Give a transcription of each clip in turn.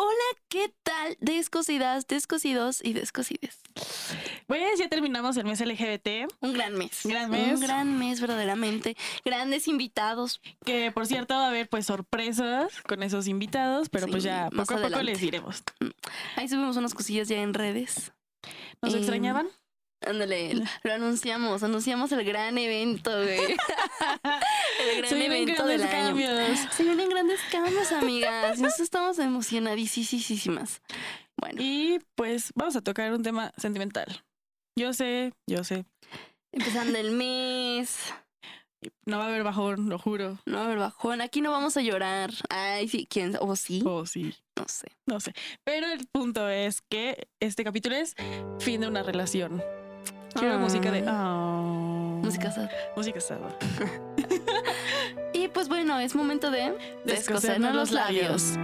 Hola, ¿qué tal? Descosidas, descosidos y descosides. Pues ya terminamos el mes LGBT. Un gran mes. Gran mes. Un gran mes, verdaderamente. Grandes invitados. Que por cierto va a haber pues sorpresas con esos invitados, pero pues ya poco a poco adelante. les diremos. Ahí subimos unas cosillas ya en redes. ¿Nos Eh, extrañaban? Ándale, lo anunciamos, anunciamos el gran evento, güey. el gran Se evento del año. cambios. Se vienen grandes cambios, amigas. Nosotros estamos emocionadísimas. Bueno, Y pues vamos a tocar un tema sentimental. Yo sé, yo sé. empezando el mes. No va a haber bajón, lo juro. No, a ver, bajón. Aquí no vamos a llorar. Ay, sí, ¿quién? ¿O sí? Oh, sí. No sé. No sé. Pero el punto es que este capítulo es fin de una relación. Quiero Ah. música de. Oh. Música sad. Música sad. Y pues bueno, es momento de descosernos los labios.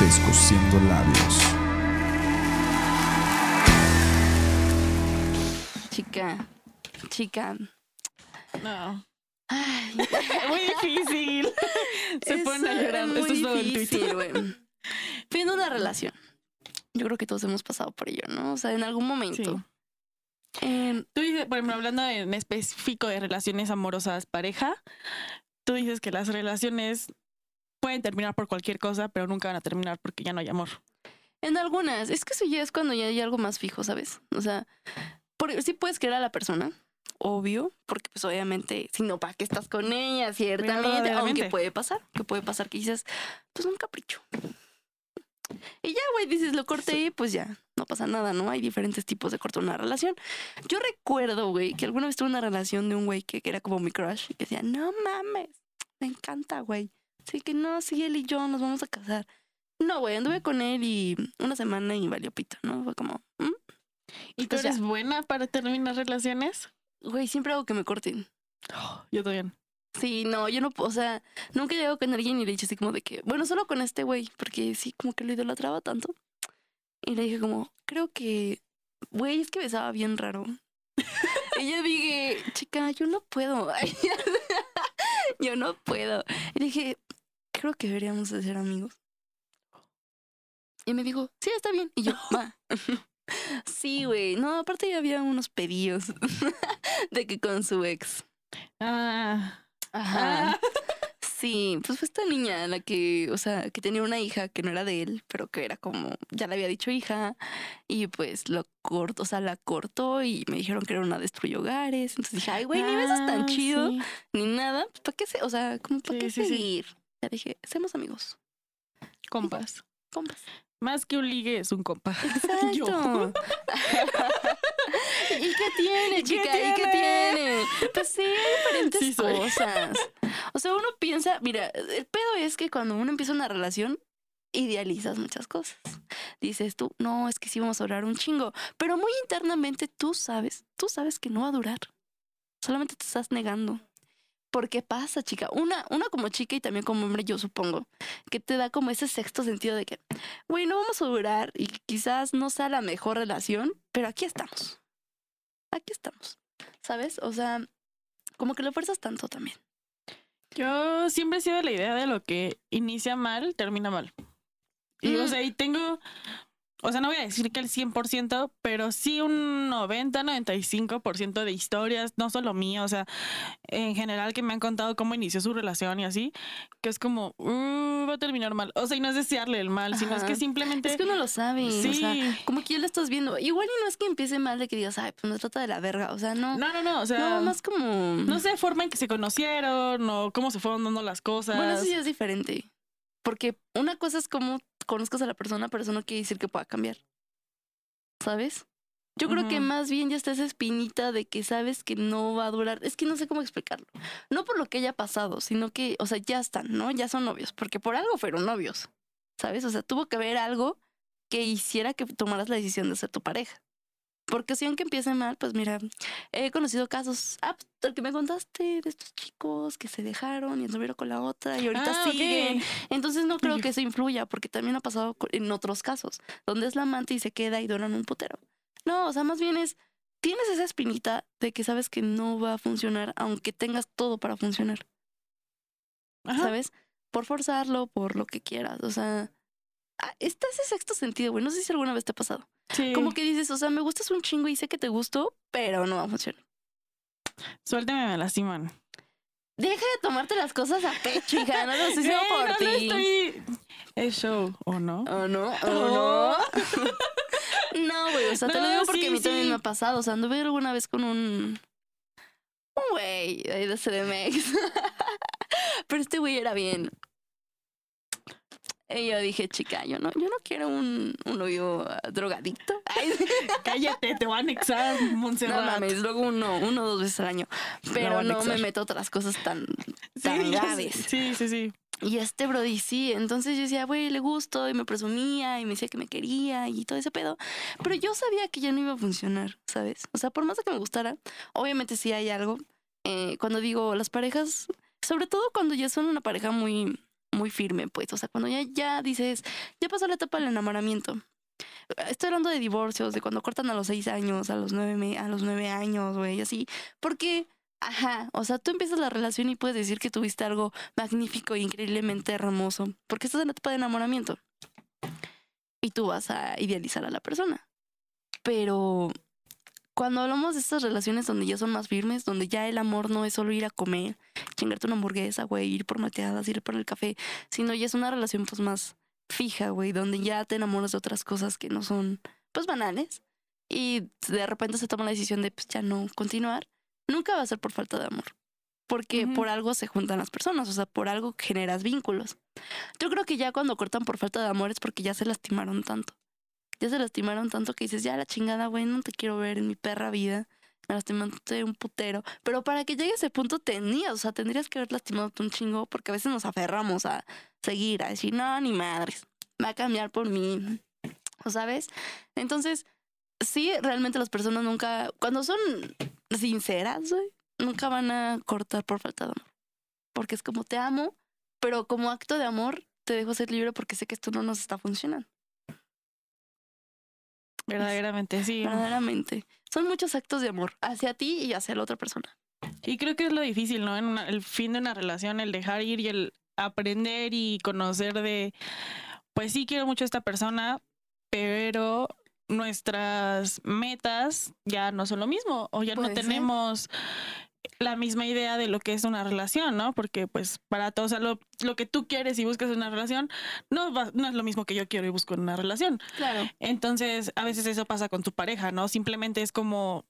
Descosiendo labios. Chica, chica. No. Ay, Muy difícil. Se ponen a llorar. Esto es todo el difícil, tweet. Fin de una relación. Yo creo que todos hemos pasado por ello, ¿no? O sea, en algún momento. Em, Tú dices, por ejemplo, hablando en específico de relaciones amorosas pareja, tú dices que las relaciones pueden terminar por cualquier cosa, pero nunca van a terminar porque ya no hay amor. En algunas, es que eso ya es cuando ya hay algo más fijo, ¿sabes? O sea, porque sí puedes querer a la persona, obvio, porque pues obviamente, si no, ¿para qué estás con ella? Ciertamente, aunque puede pasar, que puede pasar que dices, pues un capricho. Y ya, güey, dices, lo corté y pues ya, no pasa nada, ¿no? Hay diferentes tipos de cortar una relación. Yo recuerdo, güey, que alguna vez tuve una relación de un güey que, que era como mi crush y que decía, no mames, me encanta, güey. Así que no, sí, él y yo nos vamos a casar. No, güey, anduve con él y una semana y valió pito, ¿no? Fue como, ¿mm? ¿Y tú Pues ya. eres buena para terminar relaciones? Güey, siempre hago que me corten. Yo también. Sí, no, yo no, o sea, nunca he llegado con alguien y le he dicho así como de que, bueno, solo con este güey, porque sí, como que lo idolatraba tanto. Y le dije como, creo que, güey, es que besaba bien raro. y yo dije, chica, yo no puedo. yo no puedo. Y le dije, creo que deberíamos de ser amigos. Y me dijo, sí, está bien. Y yo, va. Sí, güey. No, aparte ya había unos pedillos de que con su ex. Ah, Ajá. ah. Sí, pues fue esta niña la que, o sea, que tenía una hija que no era de él, pero que era como, ya le había dicho hija, y pues lo cortó, o sea, la cortó y me dijeron que era una destruye hogares. Entonces dije, ay, güey, ni besas tan Ah, chido, sí. ni nada, pues, ¿para qué se, o sea, como para Sí, qué sí. seguir? Ya dije, seamos amigos, Compas. compas. Más que un ligue es un compa. Yo. Exacto. ¿Y qué tiene, ¿Y qué chica? ¿Y qué tiene? Pues sí, hay diferentes Sí cosas. O sea, uno piensa, mira, el pedo es que cuando uno empieza una relación, idealizas muchas cosas. Dices tú, no, es que sí vamos a durar un chingo. Pero muy internamente tú sabes, tú sabes que no va a durar. Solamente te estás negando. Porque pasa, chica. Una, una como chica y también como hombre, yo supongo, que te da como ese sexto sentido de que, güey, no vamos a durar y quizás no sea la mejor relación, pero aquí estamos. Aquí estamos. ¿Sabes? O sea, como que lo fuerzas tanto también. Yo siempre he sido la idea de lo que inicia mal, termina mal. Y, o Mm. sea, y tengo, o sea, no voy a decir que el 100%, pero sí un 90, 95% de historias, no solo mío, o sea, en general que me han contado cómo inició su relación y así, que es como, "Uh, va a terminar mal. O sea, y no es desearle el mal, sino es que Ajá. simplemente... Es que uno lo sabe. sí. O sea, como que ya lo estás viendo. Igual y no es que empiece mal de que digas, ay, pues me trata de la verga. O sea, no. no, no, no, o sea... no, más como. No sé, forma en que se conocieron o cómo se fueron dando las cosas. Bueno, eso sí es diferente. Porque una cosa es como conozcas a la persona, pero eso no quiere decir que pueda cambiar. ¿Sabes? Yo creo que más bien ya está esa espinita de que sabes que no va a durar. Es que no sé cómo explicarlo. No por lo que haya pasado, sino que, o sea, ya están, ¿no? Ya son novios, porque por algo fueron novios. ¿Sabes? O sea, tuvo que haber algo que hiciera que tomaras la decisión de ser tu pareja. Porque si aunque empiece mal, pues mira, he conocido casos, ah, pues, el que me contaste de estos chicos que se dejaron y anduvieron con la otra y ahorita Ah, siguen. Entonces no creo que eso influya, porque también ha pasado en otros casos, donde es la amante y se queda y duran un putero. No, o sea, más bien es, tienes esa espinita de que sabes que no va a funcionar, aunque tengas todo para funcionar, Ajá. ¿sabes? Por forzarlo, por lo que quieras. O sea, ah, está ese sexto sentido, güey. No sé si alguna vez te ha pasado. Sí. Como que dices, o sea, me gustas un chingo y sé que te gusto, pero no va a funcionar. Suélteme, me lastiman. Deja de tomarte las cosas a pecho, hija. No lo estoy por no, ti. estoy... Es show, ¿o no? ¿O no? ¿O Oh. no? no, güey. O sea, te lo digo porque sí, a mí también me ha pasado. O sea, anduve alguna vez con un. Un güey ahí de CDMX. Pero este güey era bien. Y yo dije, chica, yo no, yo no quiero un, un novio ah, drogadicto. Ay, Cállate, te voy a anexar, no Montserrat. mames, luego uno, uno o dos veces al año. Pero no me meto a otras cosas tan, tan graves. Sí, sí, sí. Y este Brody sí, entonces yo decía, güey, le gusto y me presumía y me decía que me quería y todo ese pedo. Pero yo sabía que ya no iba a funcionar, ¿sabes? O sea, por más de que me gustara, obviamente sí hay algo. Eh, cuando digo las parejas, sobre todo cuando ya son una pareja muy, muy firme, pues, o sea, cuando ya, ya dices, ya pasó la etapa del enamoramiento. Estoy hablando de divorcios, de cuando cortan a los seis años, a los nueve, a los nueve años, güey, así. Porque, ajá, o sea, tú empiezas la relación y puedes decir que tuviste algo magnífico e increíblemente hermoso, porque estás en la etapa de enamoramiento. Y tú vas a idealizar a la persona. Pero cuando hablamos de estas relaciones donde ya son más firmes, donde ya el amor no es solo ir a comer, chingarte una hamburguesa, güey, ir por mateadas, ir por el café, sino ya es una relación pues más fija, güey, donde ya te enamoras de otras cosas que no son pues banales y de repente se toma la decisión de pues ya no continuar, nunca va a ser por falta de amor. Porque por algo se juntan las personas, o sea, por algo generas vínculos. Yo creo que ya cuando cortan por falta de amor es porque ya se lastimaron tanto. Ya se lastimaron tanto que dices, ya la chingada, güey, no te quiero ver en mi perra vida. Me lastimaste un putero. Pero para que llegue a ese punto tenías, o sea, tendrías que haber lastimado un chingo porque a veces nos aferramos a seguir, a decir, no, ni madres, va a cambiar por mí. ¿O sabes? Entonces, sí, realmente las personas nunca, cuando son sinceras, güey, nunca van a cortar por falta de amor. Porque es como te amo, pero como acto de amor te dejo ser libre porque sé que esto no nos está funcionando. Verdaderamente, sí. Verdaderamente. Son muchos actos de amor hacia ti y hacia la otra persona. Y creo que es lo difícil, ¿no? En una- el fin de una relación, el dejar ir y el aprender y conocer de, pues sí quiero mucho a esta persona, pero nuestras metas ya no son lo mismo o ya no ser. La misma idea de lo que es una relación, ¿no? Porque pues para todos, o sea, lo, lo que tú quieres y buscas en una relación no, va- no es lo mismo que yo quiero y busco en una relación. Claro. Entonces, a veces eso pasa con tu pareja, ¿no? Simplemente es como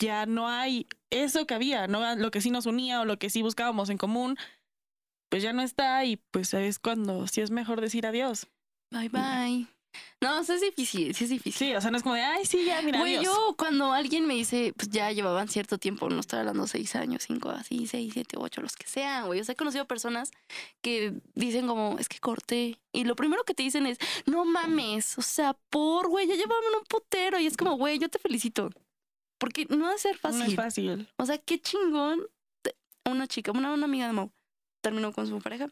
ya no hay eso que había, ¿no? Lo que sí nos unía o lo que sí buscábamos en común, pues ya no está y pues es cuando sí es mejor decir adiós. Bye bye. No, es difícil, sí es difícil. Sí, o sea, no es como de, ay, sí, ya, mira, Güey, yo cuando alguien me dice, pues ya llevaban cierto tiempo, no estoy hablando seis años, cinco, así, seis, siete, ocho, los que sean, güey. O sea, he conocido personas que dicen como, es que corté. Y lo primero que te dicen es, no mames, o sea, por, güey, ya llevaban un putero. Y es como, güey, yo te felicito. Porque no va a ser No es fácil. fácil. O sea, qué chingón. Una chica, una, una amiga de Mau, terminó con su pareja.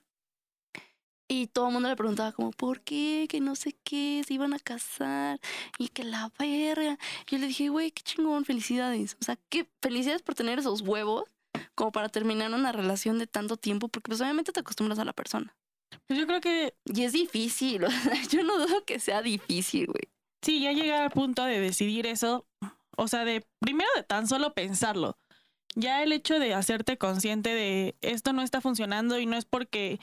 Y todo el mundo le preguntaba como, ¿por qué? Que no sé qué, se iban a casar y que la verga. Yo le dije, güey, qué chingón, felicidades. O sea, qué felicidades por tener esos huevos como para terminar una relación de tanto tiempo, porque pues obviamente te acostumbras a la persona. Pues yo creo que Y es difícil, o sea, yo no dudo que sea difícil, güey. sí, ya llegar al punto de decidir eso, o sea, de primero de tan solo pensarlo. Ya el hecho de hacerte consciente de esto no está funcionando y no es porque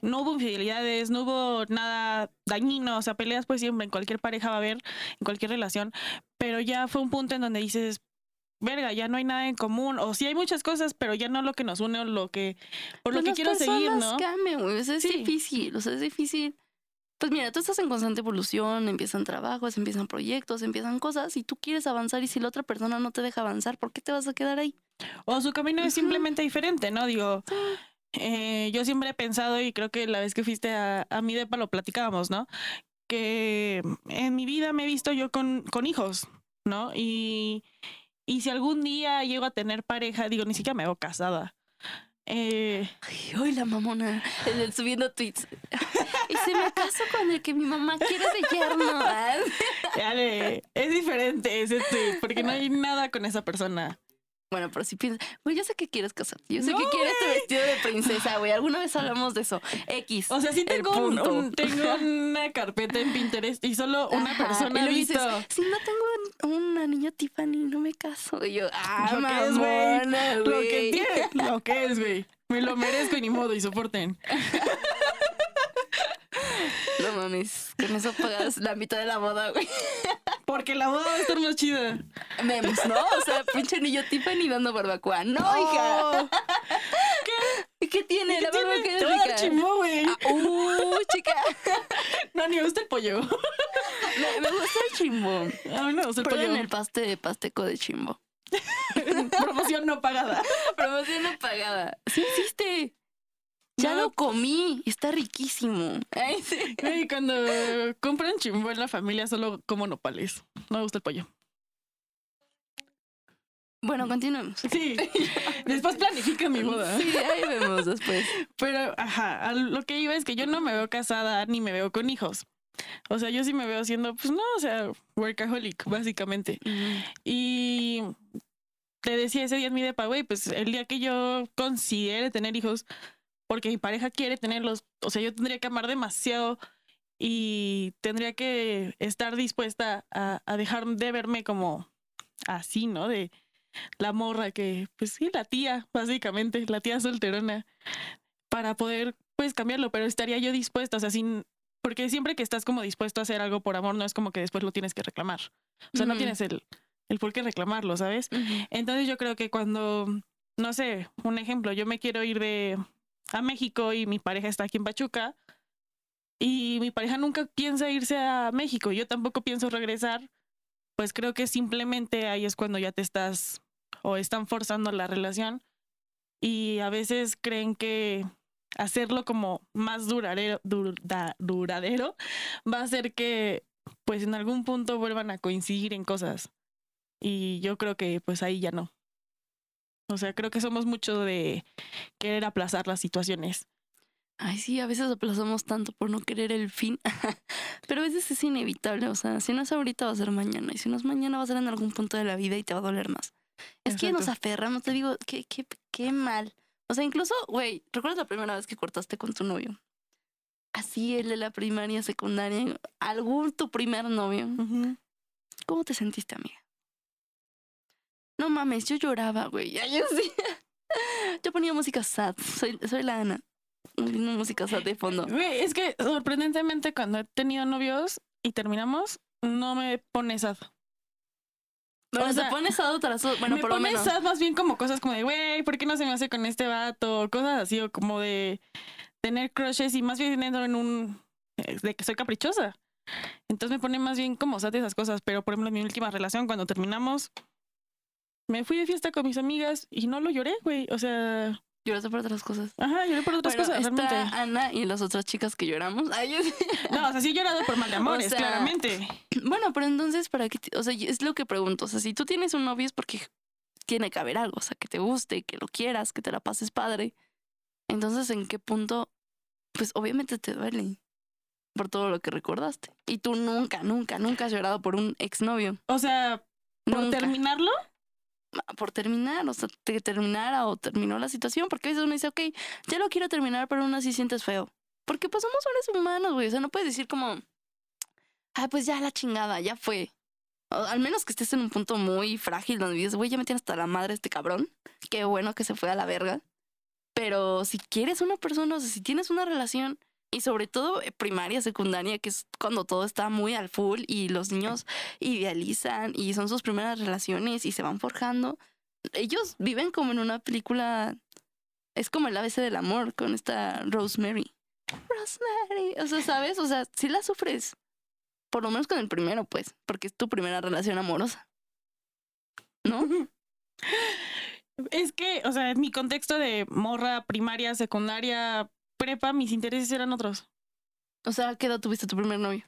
no hubo infidelidades, no hubo nada dañino, o sea, peleas pues siempre en cualquier pareja va a haber, en cualquier relación, pero ya fue un punto en donde dices, verga, ya no hay nada en común, o sí hay muchas cosas, pero ya no lo que nos une o lo que, por lo Pues que quiero seguir, ¿no? cambian, güey. O sea, es Sí. difícil. O sea, es difícil. Pues mira, tú estás en constante evolución, empiezan trabajos, empiezan proyectos, empiezan cosas y tú quieres avanzar y si la otra persona no te deja avanzar, ¿por qué te vas a quedar ahí? O su camino es simplemente diferente, ¿no? Digo, eh, yo siempre he pensado y creo que la vez que fuiste a, a mi depa lo platicábamos, ¿no? Que en mi vida me he visto yo con, con hijos, ¿no? Y, y si algún día llego a tener pareja, digo, ni siquiera me veo casada. Eh, Ay, hoy la mamona, subiendo tweets. y Dice, me caso con el que mi mamá quiere de yerno. Ah, Ale, es diferente ese tweet, porque no hay nada con esa persona. Bueno, pero si piensas, güey, yo sé que quieres casarte. Yo sé No, que quieres tu vestido de princesa, güey. Alguna vez hablamos de eso. X. O sea, sí tengo, un- tengo una carpeta en Pinterest y solo una Ajá, persona y dices, si no tengo un, un anillo Tiffany, no me caso. Y yo, ah, Lo que es, güey. Lo que tiene, lo que es, güey. Me lo merezco y ni modo, y soporten. No mames, con eso pagas la mitad de la boda, güey. Porque la boda va a estar más chida. Memes, ¿no? O sea, pinche anillo Tiffany dando barbacoa. No, hija. Oh, ¿Y qué tiene? ¿qué La tiene? barbacoa es dar rica. chimbo, güey. Ah, uh, chica. No, ni me gusta el pollo. Me, me gusta el chimbo. A mí me gusta el Prueben pollo. el paste de pasteco de chimbo. Promoción no pagada. Promoción no pagada. Sí existe. Ya No. lo comí. Está riquísimo. Ay, sí. Cuando compran chimbo en la familia solo como nopales. No me gusta el pollo. Bueno, continuemos. Sí. Después planifica mi boda. Sí, ahí vemos después. Pero, ajá, lo que iba es que yo no me veo casada ni me veo con hijos. O sea, yo sí me veo siendo, pues no, o sea, workaholic, básicamente. Y te decía ese día en mi depa, güey, pues el día que yo considere tener hijos, porque mi pareja quiere tenerlos, o sea, yo tendría que amar demasiado y tendría que estar dispuesta a, a dejar de verme como así, ¿no? De la morra que, pues sí, la tía, básicamente, la tía solterona, para poder, pues, cambiarlo, pero estaría yo dispuesta, o sea, sin... Porque siempre que estás como dispuesto a hacer algo por amor, no es como que después lo tienes que reclamar. O sea, no tienes el, el por qué reclamarlo, ¿sabes? Entonces yo creo que cuando, no sé, un ejemplo, yo me quiero ir de a México y mi pareja está aquí en Pachuca y mi pareja nunca piensa irse a México, yo tampoco pienso regresar, pues creo que simplemente ahí es cuando ya te estás o están forzando la relación y a veces creen que hacerlo como más duradero, duradero va a hacer que pues en algún punto vuelvan a coincidir en cosas. Y yo creo que pues ahí ya no. O sea, creo que somos mucho de querer aplazar las situaciones. Ay, sí, a veces aplazamos tanto por no querer el fin. Pero a veces es inevitable. O sea, si no es ahorita, va a ser mañana. Y si no es mañana, va a ser en algún punto de la vida y te va a doler más. Es que nos aferramos, te digo, qué, qué, qué mal. O sea, incluso, güey, ¿recuerdas la primera vez que cortaste con tu novio? Así, el de la primaria, secundaria, algún tu primer novio. ¿Cómo te sentiste, amiga? No mames, yo lloraba, güey. Ay, Yo sí. Yo ponía música sad. Soy, soy la Ana. Poniendo música sad de fondo. Güey, es que sorprendentemente cuando he tenido novios y terminamos, no me pone sad. Bueno, O sea, te pones sad tras. Bueno, me por lo pone menos. sad más bien como cosas como de, güey, ¿por qué no se me hace con este vato? Cosas así, o como de tener crushes y más bien en un... eh, de que soy caprichosa. Entonces me pone más bien como sad esas cosas, pero por ejemplo en mi última relación, cuando terminamos, me fui de fiesta con mis amigas y no lo lloré, güey. O sea, Lloraste por otras cosas. ajá, lloré por otras Bueno, cosas, está realmente. Ana y las otras chicas que lloramos. Ay, yo sí. No, o sea, sí he llorado por mal de amores, sea, claramente. Bueno, pero entonces, ¿para qué? te- O sea, es lo que pregunto. O sea, si tú tienes un novio es porque tiene que haber algo. O sea, que te guste, que lo quieras, que te la pases padre. Entonces, ¿en qué punto? Pues obviamente te duele por todo lo que recordaste. Y tú nunca, nunca, nunca has llorado por un exnovio. O sea, por Nunca. terminarlo, por terminar, o sea, terminara o terminó la situación, porque a veces uno dice, ok, ya lo quiero terminar, pero aún así sientes feo. Porque pues somos seres humanos, güey, o sea, no puedes decir como, ah, pues ya la chingada, ya fue. Al menos que estés en un punto muy frágil donde dices, güey, ya me tiene hasta la madre este cabrón, qué bueno que se fue a la verga. Pero si quieres una persona, o sea, si tienes una relación, y sobre todo eh, primaria, secundaria, que es cuando todo está muy al full y los niños idealizan y son sus primeras relaciones y se van forjando. Ellos viven como en una película. Es como el ABC del amor con esta Rosemary. Rosemary. O sea, ¿sabes? O sea, sí la sufres. Por lo menos con el primero, pues, porque es tu primera relación amorosa. ¿No? Es que, o sea, en mi contexto de morra, primaria, secundaria, prepa, mis intereses eran otros. O sea, ¿qué edad tuviste tu primer novio?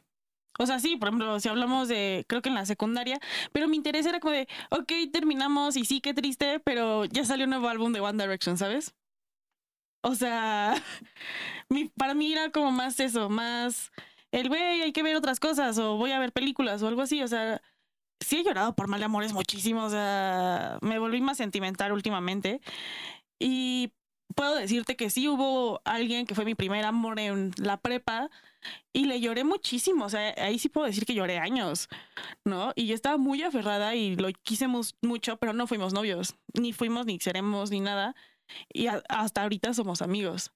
O sea, sí, por ejemplo, si hablamos de, creo que en la secundaria, pero mi interés era como de, ok, terminamos y sí, qué triste, pero ya salió un nuevo álbum de One Direction, ¿sabes? O sea, mi, para mí era como más eso, más el güey, hay que ver otras cosas o voy a ver películas o algo así. O sea, sí he llorado por mal de amores muchísimo. O sea, me volví más sentimental últimamente. Y puedo decirte que sí hubo alguien que fue mi primer amor en la prepa y le lloré muchísimo. O sea, ahí sí puedo decir que lloré años, ¿no? Y yo estaba muy aferrada y lo quisimos mucho, pero no fuimos novios. Ni fuimos, ni seremos, ni nada. Y hasta ahorita somos amigos.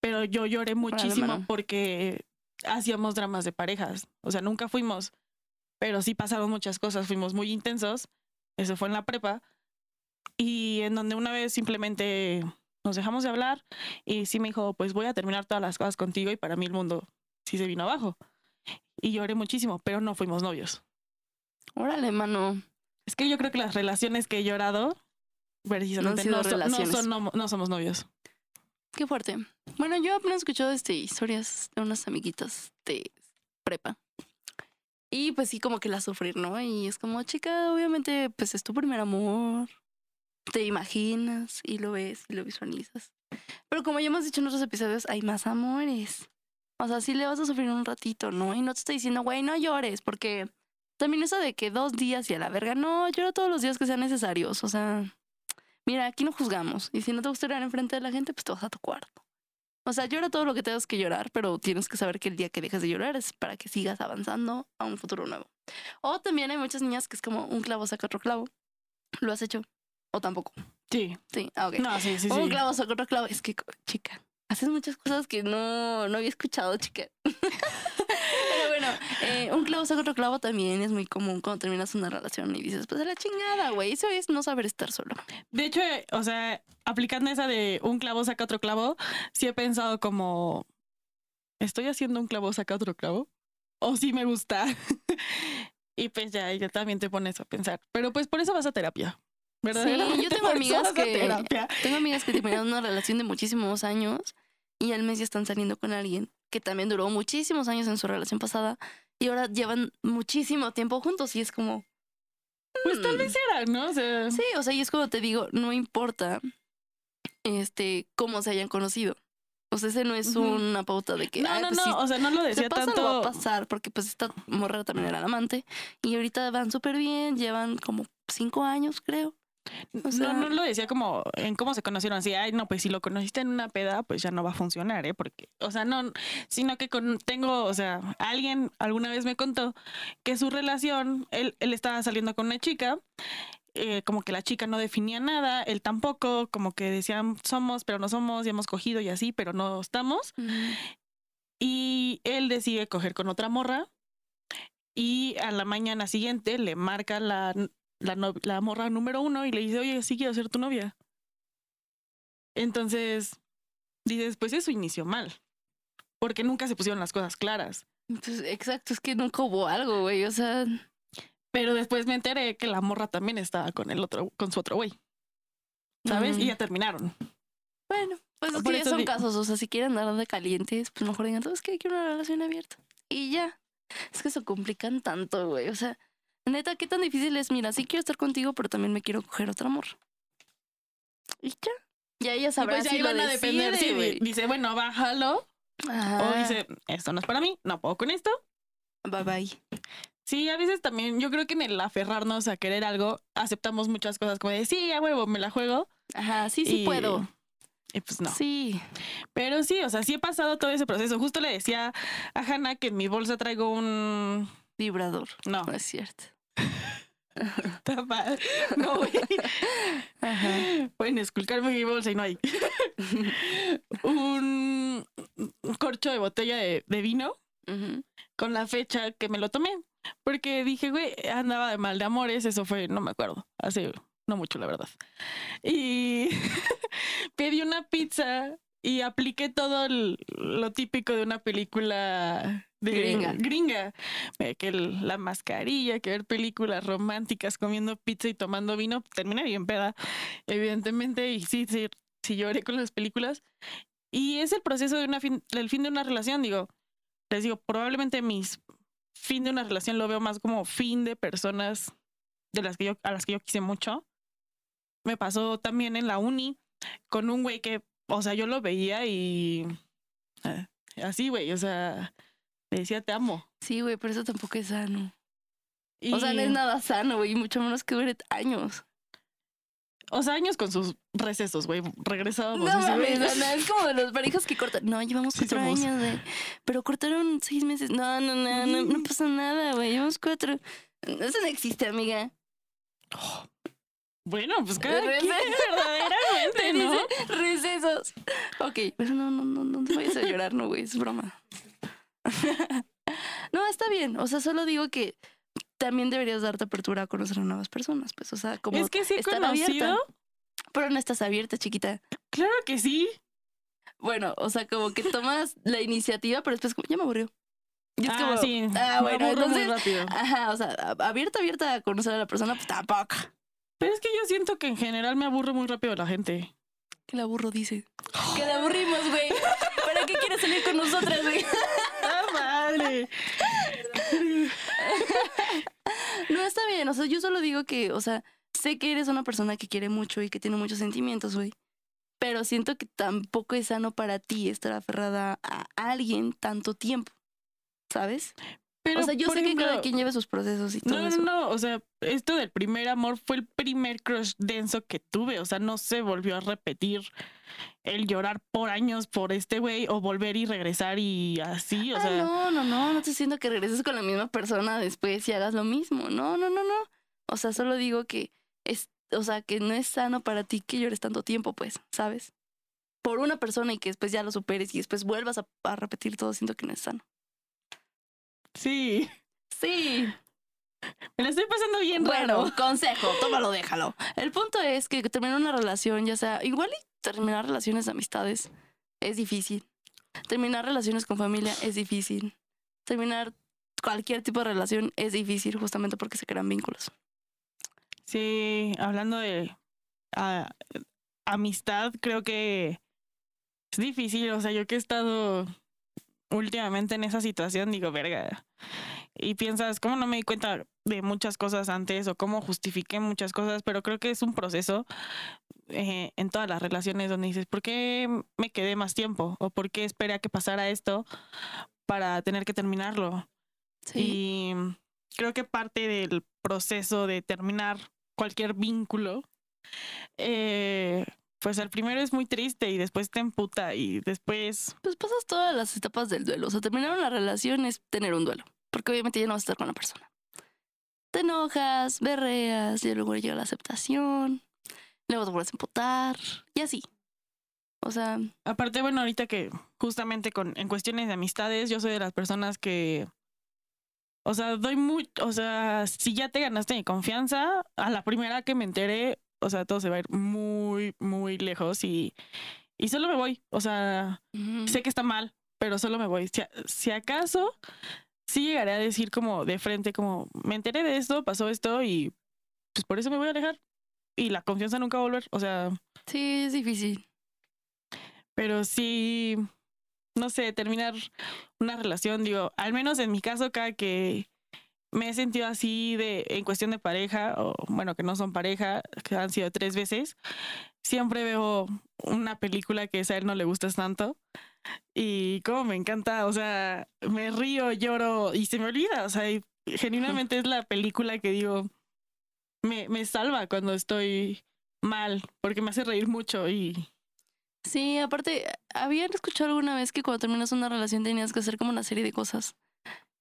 Pero yo lloré muchísimo mano. porque hacíamos dramas de parejas. O sea, nunca fuimos, pero sí pasaron muchas cosas. Fuimos muy intensos. Eso fue en la prepa. Y en donde una vez simplemente nos dejamos de hablar y sí me dijo, pues voy a terminar todas las cosas contigo y para mí el mundo sí se vino abajo. Y lloré muchísimo, pero no fuimos novios. Órale, mano. Es que yo creo que las relaciones que he llorado, precisamente, no, so- no relaciones. son, no, no somos novios. Qué fuerte. Bueno, yo apenas he escuchado este, historias de unas amiguitas de prepa. Y pues sí, como que la sufrir, ¿no? Y es como, chica, obviamente, pues es tu primer amor. Te imaginas y lo ves y lo visualizas. Pero como ya hemos dicho en otros episodios, hay más amores. O sea, sí le vas a sufrir un ratito, ¿no? Y no te estoy diciendo, güey, no llores, porque también eso de que dos días y a la verga, no, llora todos los días que sean necesarios. O sea, mira, aquí no juzgamos. Y si no te gusta llorar enfrente de la gente, pues te vas a tu cuarto. O sea, llora todo lo que tengas que llorar, pero tienes que saber que el día que dejas de llorar es para que sigas avanzando a un futuro nuevo. O también hay muchas niñas que es como un clavo saca otro clavo. ¿Lo has hecho? ¿O tampoco? Sí. Sí, ah, ok. No, sí, sí, un sí. clavo saca otro clavo. Es que, chica, haces muchas cosas que no, no había escuchado, chica. Pero bueno, eh, un clavo saca otro clavo también es muy común cuando terminas una relación y dices, pues a la chingada, güey. Eso es no saber estar solo. De hecho, eh, o sea, aplicando esa de un clavo saca otro clavo, sí he pensado como, ¿estoy haciendo un clavo saca otro clavo? O sí me gusta. y pues ya, ya también te pones a pensar. Pero pues por eso vas a terapia. Verdaderamente, yo tengo amigas que-. Tengo amigas que terminaron una relación de muchísimos años y al mes ya están saliendo con alguien que también duró muchísimos años en su relación pasada y ahora llevan muchísimo tiempo juntos y es como... Pues tal mm, vez era, ¿no? O sea, Sí, o sea, y es como te digo, no importa este cómo se hayan conocido. O sea, ese no es una pauta de que... no, "Ay, no, pues, no, si o sea, no lo se decía pasa, tanto. va a pasar, porque pues esta morra también era la amante y ahorita van súper bien, llevan como cinco años, creo. O sea- no, no lo decía como en cómo se conocieron. Así, ay, no, pues si lo conociste en una peda, pues ya no va a funcionar, ¿eh? Porque, o sea, no, sino que con, tengo, o sea, alguien alguna vez me contó que su relación, él, él estaba saliendo con una chica, eh, como que la chica no definía nada, él tampoco, como que decían somos, pero no somos, y hemos cogido y así, pero no estamos. Y él decide coger con otra morra. Y a la mañana siguiente le marca la, la, no- la morra número uno y le dice, oye, sí quiero ser tu novia. Entonces, dices, pues eso inició mal. Porque nunca se pusieron las cosas claras. Pues, exacto, es que nunca hubo algo, güey. O sea, Pero después me enteré que la morra también estaba con el otro, con su otro güey. ¿Sabes? Mm. Y ya terminaron. bueno, pues es Por que ya son casos. O sea, si quieren andar de calientes, pues mejor digan, es que quiero una relación abierta. Y ya. Es que se complican tanto, güey. O sea, neta, ¿qué tan difícil es? Mira, sí quiero estar contigo, pero también me quiero coger otro amor. Y ya. Ya ella sabrá pues ya si lo iban a depender. decide, dice, bueno, bájalo. O dice, esto no es para mí, no puedo con esto. Bye bye. Sí, a veces también, yo creo que en el aferrarnos a querer algo, aceptamos muchas cosas como de, sí, a huevo, me la juego. Ajá, sí, sí Y- puedo. Y pues no. Sí. Pero sí, o sea, sí he pasado todo ese proceso. Justo le decía a Hannah que en mi bolsa traigo un... Vibrador. No, No es cierto. está mal. No, güey. Ajá. Pueden esculcarme mi bolsa y no hay. un corcho de botella de, de vino con la fecha que me lo tomé. Porque dije, güey, andaba de mal de amores. Eso fue, no me acuerdo, hace no mucho, la verdad. Y pedí una pizza y apliqué todo el- lo típico de una película de Gringa. gringa. Eh, Que el- la mascarilla, que ver películas románticas comiendo pizza y tomando vino. Terminé bien peda, evidentemente. Y sí, sí, sí lloré con las películas. Y es el proceso de una fin, del fin de una relación, digo. Les digo, probablemente mis fin de una relación lo veo más como fin de personas de las que yo, a las que yo quise mucho. Me pasó también en la uni con un güey que o sea, yo lo veía y eh, así, güey, o sea, le decía te amo. Sí, güey, pero eso tampoco es sano. Y, O sea, no es nada sano, güey, mucho menos que dure años. o sea, años con sus recesos, güey, regresábamos. No mames, Ana, es como de los parejas que cortan. No, llevamos cuatro años, güey. Pero cortaron seis meses. No, no, no, no, no pasa nada, güey. Llevamos cuatro. Eso no existe, amiga. Bueno, pues cada quien verdaderamente, ¿no? Recesos. Ok, pero no, no, no, no te vayas a llorar, no, güey, es broma. no, está bien. O sea, solo digo que también deberías darte apertura a conocer a nuevas personas, pues, o sea, como Es que sí he estar conocido, abierta. Pero no estás abierta, chiquita. claro que sí. Bueno, o sea, como que tomas la iniciativa, pero después como, ya me aburrió. Y es ah, como, sí, ah, bueno, muy entonces, rápido. ajá, o sea, abierta, abierta a conocer a la persona, pues tampoco. Pero es que yo siento que en general me aburre muy rápido la gente. Que la aburro, dice. Que la aburrimos, güey. ¿Para qué quieres salir con nosotras, güey? ¡Ah, madre! No, está bien, o sea, yo solo digo que, o sea, sé que eres una persona que quiere mucho y que tiene muchos sentimientos, güey. Pero siento que tampoco es sano para ti estar aferrada a alguien tanto tiempo, ¿sabes? Pero, o sea, yo sé que cada quien lleva sus procesos y todo No, eso. no, no, o sea, esto del primer amor fue el primer crush denso que tuve, o sea, no se volvió a repetir el llorar por años por este güey o volver y regresar y así, o Ah, sea, no, no, no, no te siento que regreses con la misma persona después y hagas lo mismo. No, no, no, no. O sea, solo digo que es, o sea, que no es sano para ti que llores tanto tiempo, pues, ¿sabes? Por una persona y que después ya lo superes y después vuelvas a, a repetir todo, siento que no es sano. Sí, Sí. me la estoy pasando bien Bueno, raro. consejo, tómalo, déjalo. El punto es que terminar una relación, ya sea, igual y terminar relaciones de amistades es difícil. Terminar relaciones con familia es difícil. Terminar cualquier tipo de relación es difícil justamente porque se crean vínculos. Sí, hablando de amistad, creo que es difícil, o sea, yo que he estado últimamente en esa situación, digo, verga. Y piensas, ¿cómo no me di cuenta de muchas cosas antes o cómo justifiqué muchas cosas? Pero creo que es un proceso eh, en todas las relaciones donde dices, ¿por qué me quedé más tiempo? ¿O por qué esperé a que pasara esto para tener que terminarlo? Sí. Y creo que parte del proceso de terminar cualquier vínculo, eh, pues al primero es muy triste y después te emputa y después, Pues pasas todas las etapas del duelo. O sea, terminar una relación es tener un duelo. Porque obviamente ya no vas a estar con la persona. Te enojas, berreas, y luego llega la aceptación. Luego te vuelves a emputar. Y así. O sea, aparte, bueno, ahorita que justamente con, en cuestiones de amistades, yo soy de las personas que, o sea, doy muy, o sea, si ya te ganaste mi confianza, a la primera que me enteré, o sea, todo se va a ir muy, muy lejos y, y solo me voy, o sea, sé que está mal, pero solo me voy. Si acaso, sí llegaré a decir como de frente, como me enteré de esto, pasó esto y pues por eso me voy a alejar. Y la confianza nunca va a volver. O sea, sí, es difícil. pero sí, no sé, terminar una relación, digo, al menos en mi caso, cada que me he sentido así de en cuestión de pareja, o bueno, que no son pareja, que han sido tres veces, siempre veo una película que a él no le gusta tanto. Y como me encanta, o sea, me río, lloro y se me olvida, o sea, y genuinamente es la película que digo, me, me salva cuando estoy mal, porque me hace reír mucho y Sí, aparte, habían escuchado alguna vez que cuando terminas una relación tenías que hacer como una serie de cosas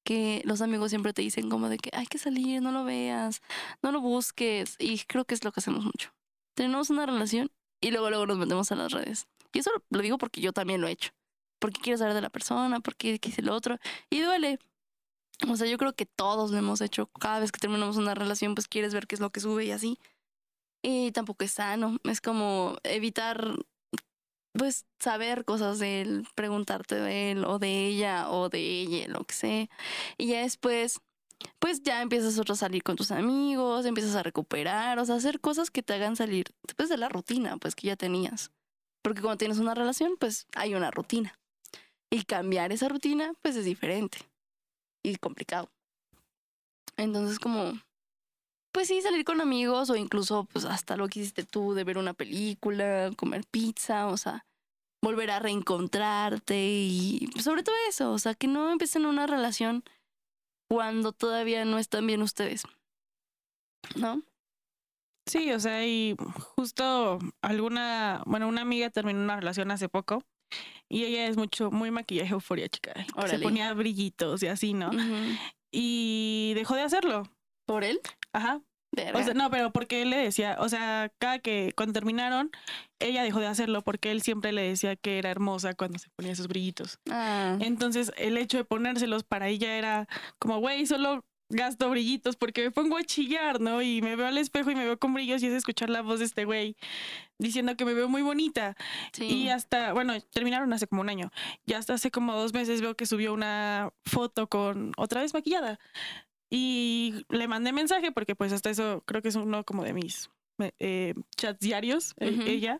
que los amigos siempre te dicen como de que hay que salir, no lo veas, no lo busques. Y creo que es lo que hacemos mucho. Tenemos una relación y luego luego nos metemos a las redes. Y eso lo digo porque yo también lo he hecho. Porque quiero saber de la persona, porque quise lo otro. Y duele. O sea, yo creo que todos lo hemos hecho. Cada vez que terminamos una relación, pues quieres ver qué es lo que sube y así. Y tampoco es sano. Es como evitar pues saber cosas de él, preguntarte de él o de ella o de ella, lo que sea. Y ya después, pues ya empiezas otro a salir con tus amigos, empiezas a recuperar, o sea, hacer cosas que te hagan salir después de la rutina, pues que ya tenías. Porque cuando tienes una relación, pues hay una rutina. Y cambiar esa rutina, pues es diferente y complicado. Entonces, como, pues sí, salir con amigos o incluso, pues hasta lo que hiciste tú de ver una película, comer pizza, o sea, volver a reencontrarte y sobre todo eso, o sea, que no empiecen una relación cuando todavía no están bien ustedes. ¿No? Sí, o sea, y justo alguna, bueno, una amiga terminó una relación hace poco y ella es mucho, muy maquillaje euforia, chica. Se ponía brillitos y así, ¿no? Y dejó de hacerlo. ¿Por él? Ajá. Verga. O sea, no, pero porque él le decía, o sea, cada que cuando terminaron, ella dejó de hacerlo porque él siempre le decía que era hermosa cuando se ponía esos brillitos. Ah, Entonces, el hecho de ponérselos para ella era como, güey, solo gasto brillitos porque me pongo a chillar, ¿no? Y me veo al espejo y me veo con brillos y es escuchar la voz de este güey diciendo que me veo muy bonita. sí. Y hasta, bueno, terminaron hace como un año. Y hasta hace como dos meses veo que subió una foto con otra vez maquillada. Y le mandé mensaje porque pues hasta eso creo que es uno como de mis eh, chats diarios, eh, ella.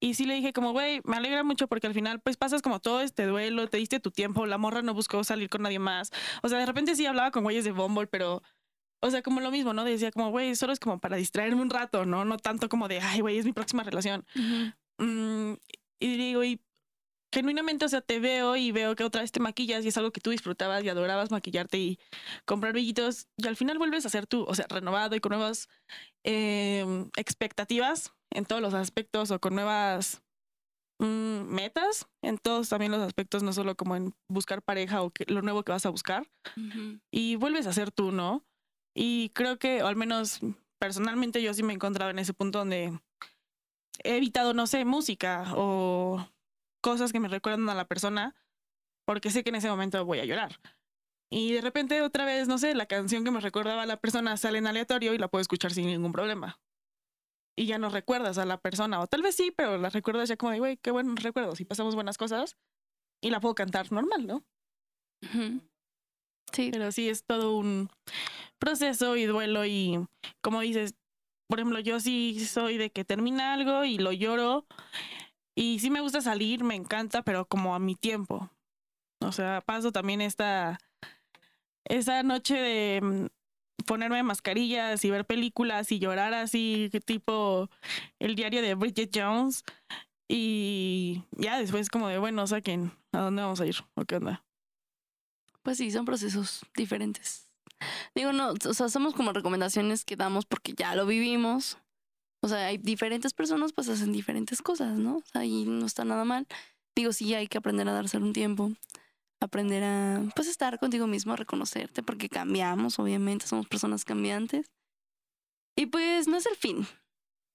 Y sí le dije como, güey, me alegra mucho porque al final pues pasas como todo este duelo, te diste tu tiempo, la morra no buscó salir con nadie más. O sea, de repente sí hablaba con güeyes de Bumble, pero... O sea, como lo mismo, ¿no? Decía como, güey, solo es como para distraerme un rato, ¿no? No tanto como de, ay, güey, es mi próxima relación. Ujú. Mm, y digo, y genuinamente, o sea, te veo y veo que otra vez te maquillas y es algo que tú disfrutabas y adorabas maquillarte y comprar brillitos y al final vuelves a ser tú, o sea, renovado y con nuevas em, expectativas en todos los aspectos o con nuevas mm, metas en todos también los aspectos, no solo como en buscar pareja o que, lo nuevo que vas a buscar y vuelves a ser tú, ¿no? Y creo que, o al menos personalmente, yo sí me he encontrado en ese punto donde he evitado, no sé, música o cosas que me recuerdan a la persona porque sé que en ese momento voy a llorar. Y de repente otra vez, no sé, la canción que me recordaba a la persona sale en aleatorio y la puedo escuchar sin ningún problema. Y ya no recuerdas a la persona, o tal vez sí, pero la recuerdas ya como de, güey, qué buenos recuerdos y pasamos buenas cosas y la puedo cantar normal, ¿no? Sí. Pero sí es todo un proceso y duelo y como dices, por ejemplo, yo sí soy de que termina algo y lo lloro y sí me gusta salir, me encanta, pero como a mi tiempo. O sea, paso también esta esa noche de mm, ponerme mascarillas y ver películas y llorar así tipo el diario de Bridget Jones y ya después como de bueno, saquen a dónde vamos a ir o qué onda. Pues sí, son procesos diferentes. Digo, no, o sea, somos como recomendaciones que damos porque ya lo vivimos. O sea, hay diferentes personas, pues hacen diferentes cosas, ¿no? O sea, y no está nada mal. Digo, sí, hay que aprender a darse un tiempo, aprender a, pues, estar contigo mismo, a reconocerte, porque cambiamos, obviamente, somos personas cambiantes. Y pues no es el fin.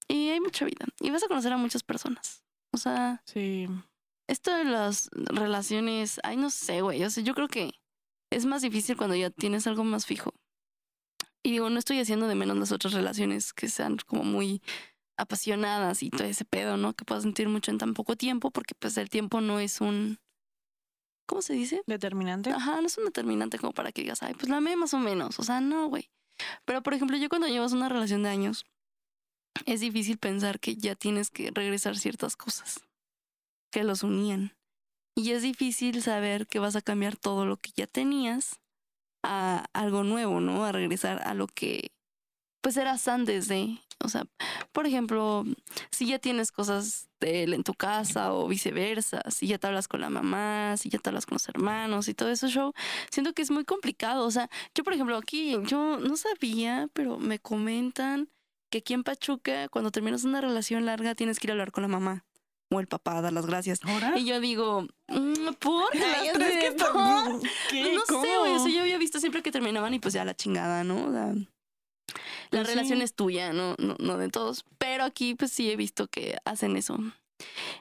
Y hay mucha vida. Y vas a conocer a muchas personas. O sea, Sí. esto de las relaciones, ay, no sé, güey. O sea, yo creo que es más difícil cuando ya tienes algo más fijo. Y digo, no estoy haciendo de menos las otras relaciones que sean como muy apasionadas y todo ese pedo, ¿no? Que puedas sentir mucho en tan poco tiempo, porque pues el tiempo no es un. ¿Cómo se dice? Determinante. Ajá, no es un determinante como para que digas, ay, pues la amé más o menos. O sea, no, güey. Pero por ejemplo, yo cuando llevas una relación de años, es difícil pensar que ya tienes que regresar ciertas cosas que los unían. Y es difícil saber que vas a cambiar todo lo que ya tenías a algo nuevo, ¿no? A regresar a lo que pues eras antes de, o sea, por ejemplo, si ya tienes cosas de él en tu casa o viceversa, si ya te hablas con la mamá, si ya te hablas con los hermanos y todo eso show, siento que es muy complicado. O sea, yo por ejemplo aquí, yo no sabía, pero me comentan que aquí en Pachuca, cuando terminas una relación larga, tienes que ir a hablar con la mamá o el papá a dar las gracias. ¿Ahora? Y yo digo, mm, ¿por? Las Ay, tres así que. ¿Qué? No sé, ¿Cómo? güey. O sea, yo había visto siempre que terminaban y pues ya la chingada, ¿no? O sea, la Pues sí. relación es tuya, no, no, no de todos. Pero aquí pues sí he visto que hacen eso.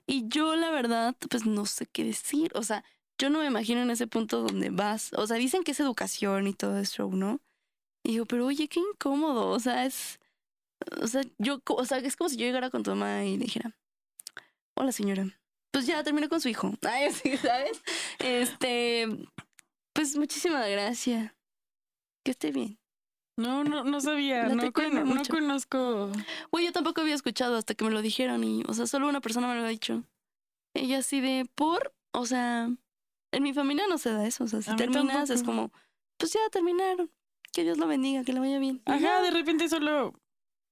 Y yo la verdad pues no sé qué decir. O sea, yo no me imagino en ese punto donde vas. O sea, dicen que es educación y todo eso, ¿no? Y digo, pero oye, qué incómodo. O sea, es... O sea, yo, o sea, es como si yo llegara con tu mamá y le dijera, hola señora, pues ya terminé con su hijo. Ay, sí, ¿sabes? Este, pues muchísimas gracias. Que esté bien. No, no, no sabía. No cono- no conozco. Güey, yo tampoco había escuchado hasta que me lo dijeron y, o sea, solo una persona me lo ha dicho. Ella así de, por, o sea, en mi familia no se da eso. O sea, si A terminas es como, pues ya terminaron. Que Dios lo bendiga, que le vaya bien. Ajá, de repente solo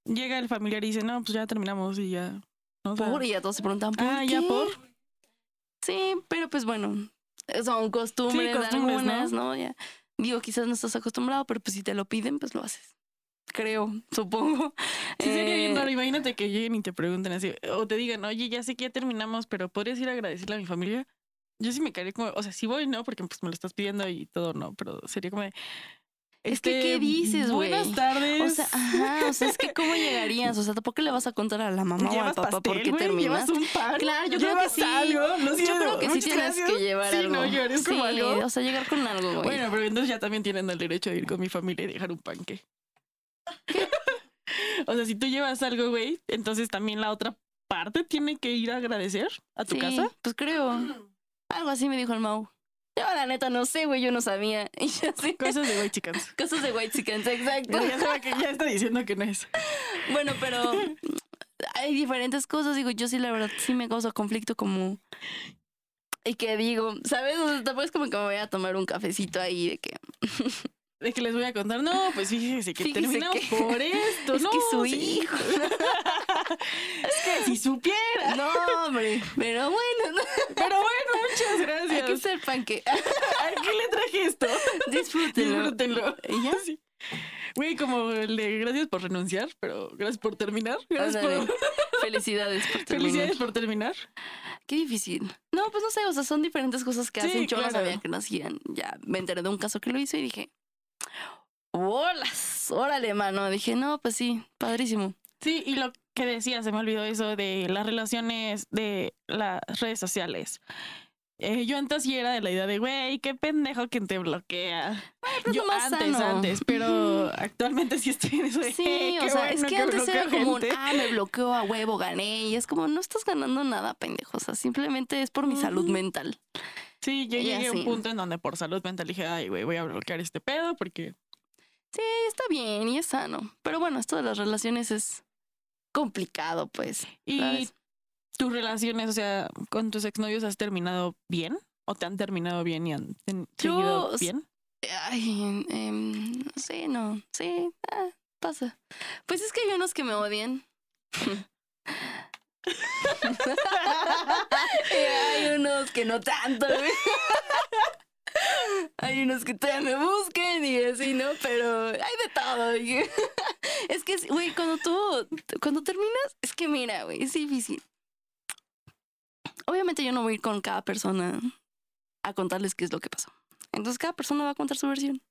llega el familiar y dice, no, pues ya terminamos y ya. O sea, por, y ya todos se preguntan, ¿por ah, qué? ya por. Sí, pero pues bueno, son costumbres, Sí, costumbres, algunas, ¿no? Ya. Digo, quizás no estás acostumbrado, pero pues si te lo piden, pues lo haces. Creo, supongo. Sí, sería bien Eh, raro. Imagínate que lleguen y te pregunten así, o te digan, oye, ya sé que ya terminamos, pero ¿podrías ir a agradecerle a mi familia? Yo sí me caería como, o sea, sí voy, ¿no? Porque pues me lo estás pidiendo y todo, ¿no? Pero sería como de, Es que, este, ¿qué dices, güey? Buenas tardes. O sea, ajá, o sea, es que ¿cómo llegarías? O sea, tampoco le vas a contar a la mamá o al papá pastel, por qué güey, terminas. llevas un pan, Claro, yo creo que llevas sí. algo, lo Yo creo que sí muchas tienes gracias. que llevar sí, algo. no, llevarías como Sí, algo. O sea, llegar con algo, güey. Bueno, pero entonces ya también tienen el derecho de ir con mi familia y dejar un panque. o sea, si tú llevas algo, güey, entonces también la otra parte tiene que ir a agradecer a tu sí, casa. Pues creo. Algo así me dijo el Mau. Yo la neta no sé, güey, yo no sabía. Y yo así. Cosas de güey, chicas. Cosas de white chickens, exacto. Ya, sabe que ya está diciendo que no es. Bueno, pero hay diferentes cosas. Digo, yo sí, la verdad, sí me causa conflicto como... Y que digo, ¿sabes? O sea, tampoco es como que me voy a tomar un cafecito ahí de que... De que les voy a contar, no, pues fíjese que Fíjese terminamos que- por esto, es no, que su sí. hijo... es que si supiera. No, hombre. Pero bueno, no, Pero bueno, muchas hay que gracias. ser panque. Aquí le traje esto. Disfrútenlo. Disfrútenlo. ¿Y ya? Sí. Güey, como el de gracias por renunciar, pero gracias por terminar. Gracias por... Felicidades por terminar. Felicidades por terminar. Qué difícil. No, pues no sé, o sea, son diferentes cosas que Sí, hacen. Yo no claro. sabía que lo hacían. Ya me enteré de un caso que lo hizo y dije, ¡Holas! Órale, mano. Dije, no, pues sí, padrísimo. Sí, y lo que decía, se me olvidó eso de las relaciones de las redes sociales. Eh, yo antes sí era de la idea de, güey, qué pendejo que te bloquea. es yo más antes, sano. antes, pero actualmente sí estoy en eso de, Sí, "Eh, o sea, es que antes era como, un, gente". ah, me bloqueó a huevo, gané. Y es como, no estás ganando nada, pendejo. O sea, simplemente es por mi salud mental. Sí, yo llegué a un punto en donde por salud mental dije, ay, güey, voy a bloquear este pedo porque Sí, está bien y es sano. Pero bueno, esto de las relaciones es complicado, pues. Y ¿sabes? tus relaciones, o sea, con tus exnovios has terminado bien o te han terminado bien y han seguido bien. Ay, no sé, no. Sí, ah, pasa. Pues es que hay unos que me odian. Y hay unos que no tanto. Hay unos que todavía me busquen y así, ¿no? Pero hay de todo. Es que, güey, cuando tú, cuando terminas, es que mira, güey, es difícil. Obviamente yo no voy a ir con cada persona a contarles qué es lo que pasó. Entonces cada persona va a contar su versión.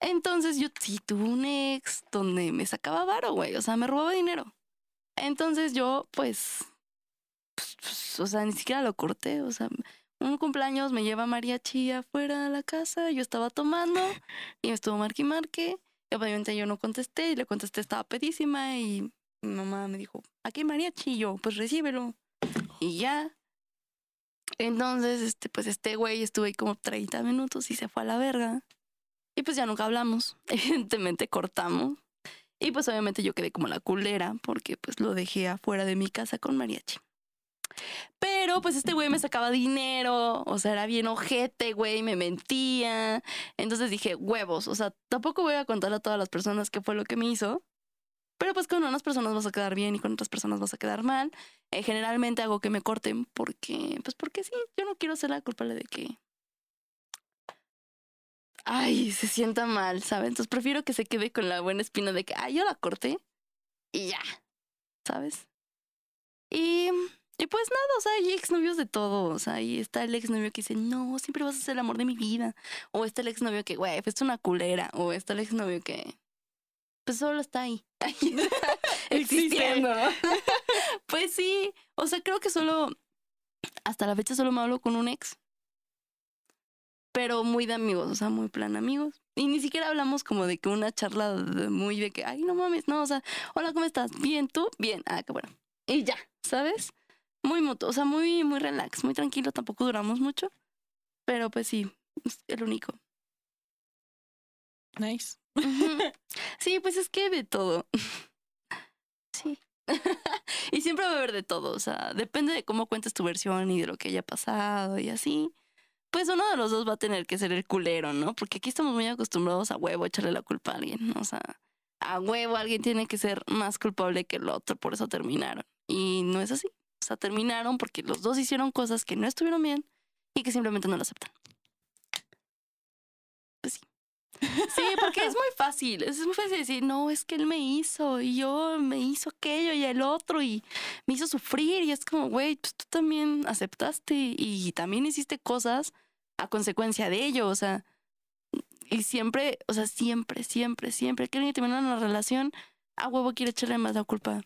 Entonces yo sí tuve un ex donde me sacaba varo, güey. O sea, me robaba dinero. Entonces yo, pues, pues, pues, o sea, ni siquiera lo corté. O sea, un cumpleaños me lleva mariachi afuera de la casa. Yo estaba tomando y me estuvo marque y marque. Y obviamente yo no contesté y le contesté, estaba pedísima. Y mi mamá me dijo, aquí mariachi. Y yo, pues recíbelo. Y ya. Entonces, este, pues este güey estuvo ahí como 30 minutos y se fue a la verga. Y pues ya nunca hablamos. Evidentemente cortamos. Y pues obviamente yo quedé como la culera porque pues lo dejé afuera de mi casa con mariachi. Pero pues este güey me sacaba dinero, o sea, era bien ojete, güey, me mentía. Entonces dije, huevos, o sea, tampoco voy a contarle a todas las personas qué fue lo que me hizo. Pero pues con unas personas vas a quedar bien y con otras personas vas a quedar mal. Eh, generalmente hago que me corten porque, pues porque sí, yo no quiero ser la culpable de que ay, se sienta mal, ¿sabes? Entonces prefiero que se quede con la buena espina de que, ay, yo la corté y ya, ¿sabes? Y, y pues nada, o sea, hay exnovios de todo, o sea, ahí está el exnovio que dice, no, siempre vas a ser el amor de mi vida, o está el exnovio que, güey, es una culera, o está el exnovio que, pues solo está ahí, existiendo. pues sí, o sea, creo que solo, hasta la fecha solo me hablo con un ex pero muy de amigos, o sea, muy plan amigos. Y ni siquiera hablamos como de que una charla de- muy de que, ay, no mames, no, o sea, hola, ¿cómo estás? Bien, ¿tú? Bien, ah, qué bueno. Y ya, ¿sabes? Muy mutuo, o sea, muy, muy relax, muy tranquilo, tampoco duramos mucho, pero pues sí, es el único. Nice. Sí, pues es que de todo. Sí. y siempre va a haber de todo, o sea, depende de cómo cuentes tu versión y de lo que haya pasado y así. Pues uno de los dos va a tener que ser el culero, ¿no? Porque aquí estamos muy acostumbrados a huevo echarle la culpa a alguien, ¿no? o sea, a huevo alguien tiene que ser más culpable que el otro, por eso terminaron. Y no es así. O sea, terminaron porque los dos hicieron cosas que no estuvieron bien y que simplemente no lo aceptan. Sí. Porque es muy fácil. Es muy fácil decir, no, es que él me hizo y yo me hizo aquello y el otro y me hizo sufrir. Y es como, güey, pues tú también aceptaste y también hiciste cosas a consecuencia de ello. O sea, y siempre, o sea, siempre, siempre, siempre que alguien termina una relación, a huevo quiere echarle más la culpa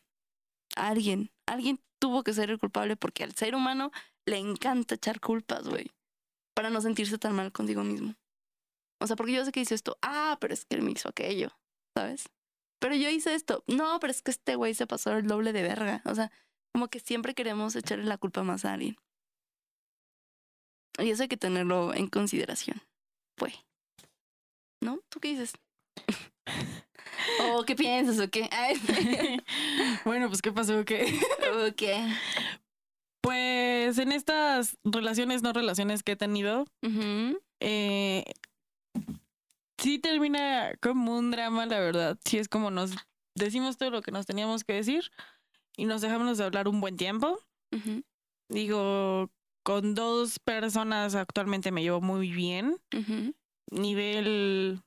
a alguien. Alguien tuvo que ser el culpable porque al ser humano le encanta echar culpas, güey, para no sentirse tan mal contigo mismo. O sea, porque yo sé que hice esto, ah, pero es que él me hizo aquello, ¿sabes? Pero yo hice esto, no, pero es que este güey se pasó el doble de verga. O sea, como que siempre queremos echarle la culpa más a alguien. Y eso hay que tenerlo en consideración. Pues. ¿No? ¿Tú qué dices? ¿O qué piensas o qué? bueno, pues ¿qué pasó? ¿Qué? ¿O qué? Pues en estas relaciones, no relaciones que he tenido, eh, sí termina como un drama, la verdad. Sí es como nos decimos todo lo que nos teníamos que decir y nos dejamos de hablar un buen tiempo. Digo, con dos personas actualmente me llevo muy bien nivel,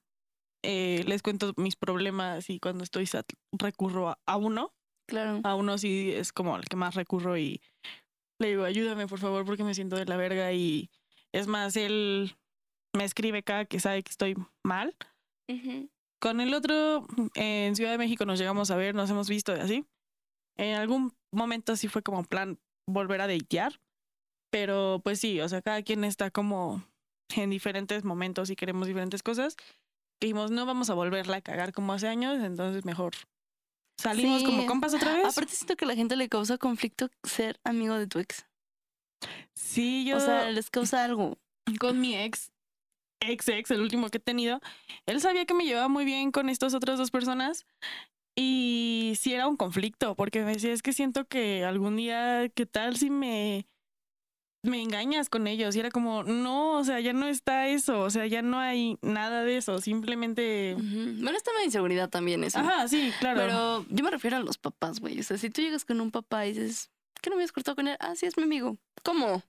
eh, les cuento mis problemas y cuando estoy sad recurro a, uno. Claro. A uno sí es como el que más recurro y le digo, ayúdame por favor porque me siento de la verga y es más, él me escribe cada que sabe que estoy mal. Con el otro, en Ciudad de México nos llegamos a ver, nos hemos visto y así. En algún momento sí fue como plan volver a datear, pero pues sí, o sea, cada quien está como en diferentes momentos y queremos diferentes cosas, dijimos, no vamos a volverla a cagar como hace años, entonces mejor salimos como compas otra vez. Aparte siento que a la gente le causa conflicto ser amigo de tu ex. Sí, yo... O sea, les causa algo. Con mi ex, ex ex, el último que he tenido, él sabía que me llevaba muy bien con estas otras dos personas y sí era un conflicto, porque me decía, es que siento que algún día, ¿qué tal si me me engañas con ellos. Y era como, no, o sea, ya no está eso, o sea, ya no hay nada de eso, simplemente... Bueno, está la inseguridad también eso. Ajá, sí, claro. Pero yo me refiero a los papás, güey. O sea, si tú llegas con un papá y dices, ¿qué no me has cortado con él? Ah, sí, es mi amigo. ¿Cómo?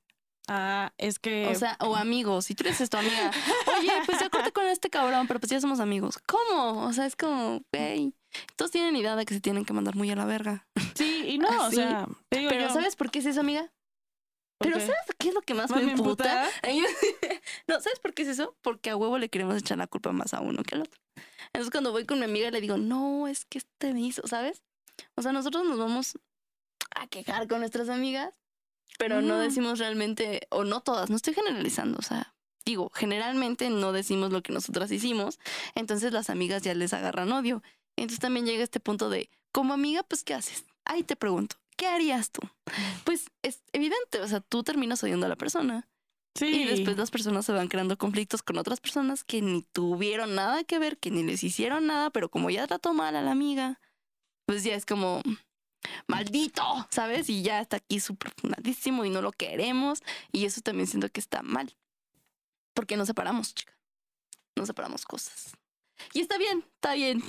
Ah, es que... O sea, o amigos, si tú eres tu amiga. Oye, pues ya corté con este cabrón, pero pues ya somos amigos. ¿Cómo? O sea, es como, güey... Todos tienen idea de que se tienen que mandar muy a la verga. Sí, y no, o sea... pero ¿sabes por qué es eso, amiga? Pero ¿sabes qué es lo que más, me emputa? no, ¿sabes por qué es eso? Porque a huevo le queremos echar la culpa más a uno que al otro. Entonces cuando voy con mi amiga le digo, no, es que este me hizo, ¿sabes? O sea, nosotros nos vamos a quejar con nuestras amigas, pero no decimos realmente, o no todas, no estoy generalizando, o sea, digo, generalmente no decimos lo que nosotras hicimos, entonces las amigas ya les agarran odio. Entonces también llega este punto de, como amiga, pues, ¿qué haces? Ahí te pregunto, ¿qué harías tú? Pues es evidente, o sea, tú terminas odiando a la persona. Sí. Y después las personas se van creando conflictos con otras personas que ni tuvieron nada que ver, que ni les hicieron nada, pero como ya trató mal a la amiga, pues ya es como maldito, ¿sabes? Y ya está aquí súper fundadísimo y no lo queremos. Y eso también siento que está mal. Porque nos separamos, chica. Nos separamos cosas. Y está bien, está bien.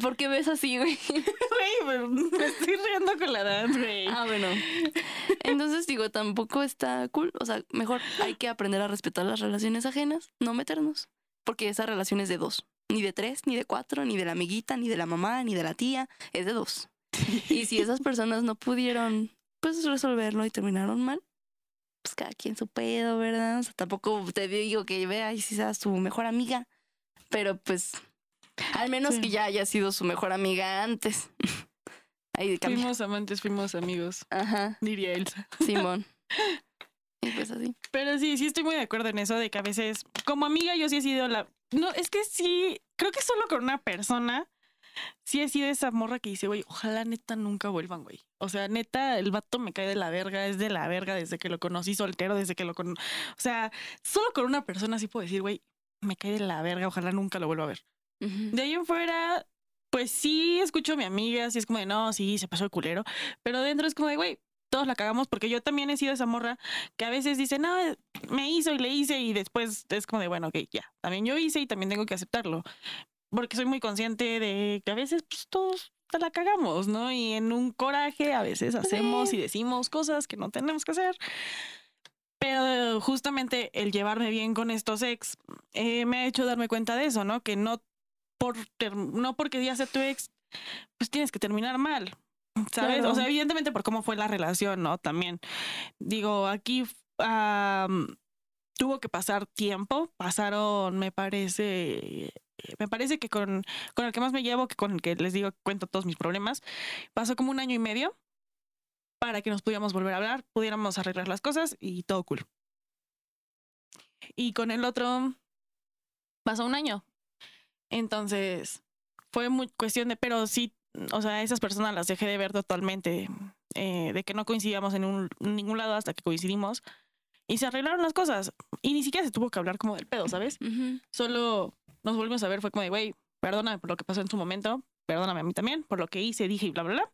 ¿Por qué ves así, güey? Güey, me estoy riendo con la edad, güey. Ah, bueno. Entonces digo, tampoco está cool. O sea, mejor hay que aprender a respetar las relaciones ajenas, no meternos. Porque esa relación es de dos. Ni de tres, ni de cuatro, ni de la amiguita, ni de la mamá, ni de la tía. Es de dos. Y si esas personas no pudieron, pues, resolverlo y terminaron mal, pues cada quien su pedo, ¿verdad? O sea, tampoco te digo que vea y si sea su mejor amiga. Pero pues al menos que ya haya sido su mejor amiga antes. Ahí fuimos amantes, fuimos amigos. Ajá. Diría Elsa. Simón. y pues así. Pero sí, sí estoy muy de acuerdo en eso de que a veces, como amiga, yo sí he sido la. No, es que sí, creo que solo con una persona sí he sido esa morra que dice, güey, ojalá neta nunca vuelvan, güey. O sea, neta, el vato me cae de la verga, es de la verga desde que lo conocí soltero, desde que lo con... O sea, solo con una persona sí puedo decir, güey, me cae de la verga, ojalá nunca lo vuelva a ver. De ahí en fuera, pues sí escucho a mi amiga, sí es como de, no, sí, se pasó el culero, pero dentro es como de, güey, todos la cagamos porque yo también he sido esa morra que a veces dice, no, me hizo y le hice y después es como de, bueno, ok, ya, también yo hice y también tengo que aceptarlo. Porque soy muy consciente de que a veces pues, todos te la cagamos, ¿no? Y en un coraje a veces hacemos y decimos cosas que no tenemos que hacer. Pero justamente el llevarme bien con estos ex eh, me ha hecho darme cuenta de eso, ¿no? Que no, por no porque ya sea tu ex, pues tienes que terminar mal. ¿Sabes? Claro. O sea, evidentemente por cómo fue la relación, ¿no? También. Digo, aquí am, tuvo que pasar tiempo. Pasaron, me parece, me parece que con, con el que más me llevo, que con el que les digo cuento todos mis problemas, pasó como un año y medio para que nos pudiéramos volver a hablar, pudiéramos arreglar las cosas y todo cool. Y con el otro pasó un año. Entonces, fue cuestión de, pero sí, o sea, esas personas las dejé de ver totalmente, eh, de que no coincidíamos en, en ningún lado hasta que coincidimos. Y se arreglaron las cosas. Y ni siquiera se tuvo que hablar como del pedo, ¿sabes? Solo nos volvimos a ver, fue como de, güey, perdóname por lo que pasó en su momento, perdóname a mí también, por lo que hice, dije y bla, bla, bla.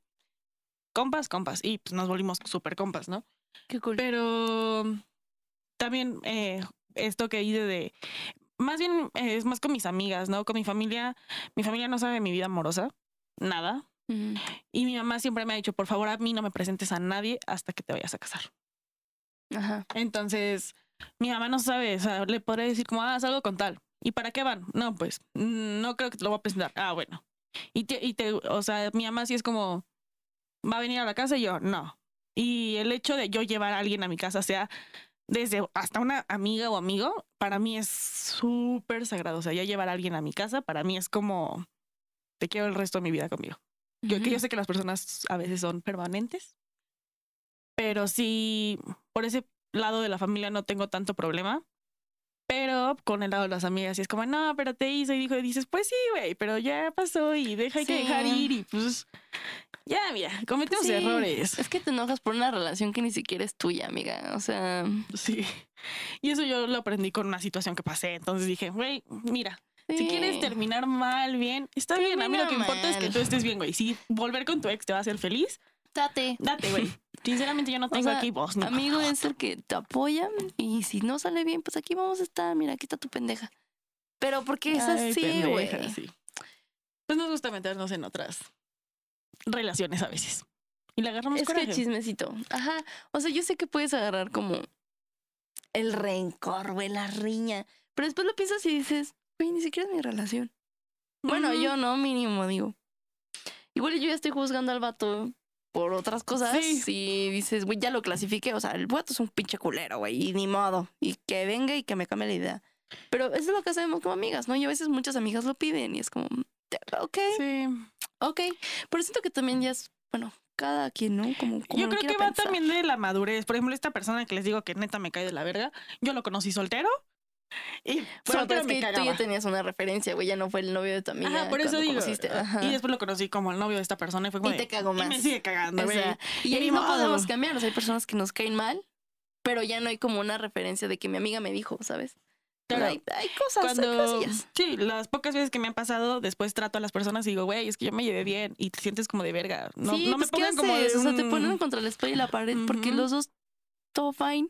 Compas, compas. Y pues nos volvimos súper compas, ¿no? Qué cool. Pero también eh, esto que hice de. Más bien eh, es más con mis amigas, ¿no? Con mi familia. Mi familia no sabe de mi vida amorosa. Nada. Y mi mamá siempre me ha dicho, por favor, a mí no me presentes a nadie hasta que te vayas a casar. Ajá. Entonces, mi mamá no sabe, o sea, le podré decir como, ah, salgo con tal. ¿Y para qué van? No, pues, mm, no creo que te lo voy a presentar. Ah, bueno. Y te, y te, o sea, mi mamá sí es como, va a venir a la casa y yo, no. Y el hecho de yo llevar a alguien a mi casa, sea desde hasta una amiga o amigo, para mí es súper sagrado. O sea, ya llevar a alguien a mi casa, para mí es como, te quiero el resto de mi vida conmigo. Yo, que yo sé que las personas a veces son permanentes, pero sí, por ese lado de la familia no tengo tanto problema. Pero con el lado de las amigas, sí es como, no, pero te hizo y dijo, y dices, pues sí, güey, pero ya pasó y deja que dejar ir y pues ya, mira, cometemos Sí, errores. Es que te enojas por una relación que ni siquiera es tuya, amiga. O sea, Sí. Y eso yo lo aprendí con una situación que pasé. Entonces dije, güey, mira, si quieres terminar mal, bien, está bien. A mí lo que importa es que tú estés bien, güey. Si volver con tu ex te va a hacer feliz, Date. date, güey. Sinceramente yo no O tengo sea, aquí voz. ni Amigo es el que te apoya y si no sale bien, pues aquí vamos a estar. Mira, aquí está tu pendeja. Pero porque es Ay, así, güey. sí. Pues nos gusta meternos en otras relaciones a veces. Y le agarramos Es coraje. que chismecito. Ajá. O sea, yo sé que puedes agarrar como el rencor, güey, la riña. Pero después lo piensas y dices, güey, ni siquiera es mi relación. Bueno, yo no, mínimo, digo. Igual yo ya estoy juzgando al vato por otras cosas. Sí. Y dices, güey, ya lo clasifiqué. O sea, el vato es un pinche culero, güey. Y ni modo. Y que venga y que me cambie la idea. Pero eso es lo que hacemos como amigas, ¿no? Y a veces muchas amigas lo piden y es como, ok, Sí. ok. Pero siento que también ya es, bueno, cada quien, ¿no? Como, como Yo creo que va pensar. también de la madurez. Por ejemplo, esta persona que les digo que neta me cae de la verga, yo lo conocí soltero. Y Bueno, pero es me tú ya tenías una referencia, güey, ya no fue el novio de tu amiga. Ajá, por eso digo. conociste, ajá. Y después lo conocí como el novio de esta persona y fue como Y te cago y más. me sigue cagando, O sea, y Y ahí no podemos cambiar. O sea, hay personas que nos caen mal, pero ya no hay como una referencia de que mi amiga me dijo, ¿sabes? Claro. hay, hay cosas, hay Cuando, cosillas. sí, las pocas veces que me han pasado, después trato a las personas y digo, güey, es que yo me llevé bien y te sientes como de verga. No, sí, no me pues, ¿qué pongan como de haces? O sea, te un- ponen contra la espalda y la pared porque los dos, todo fine.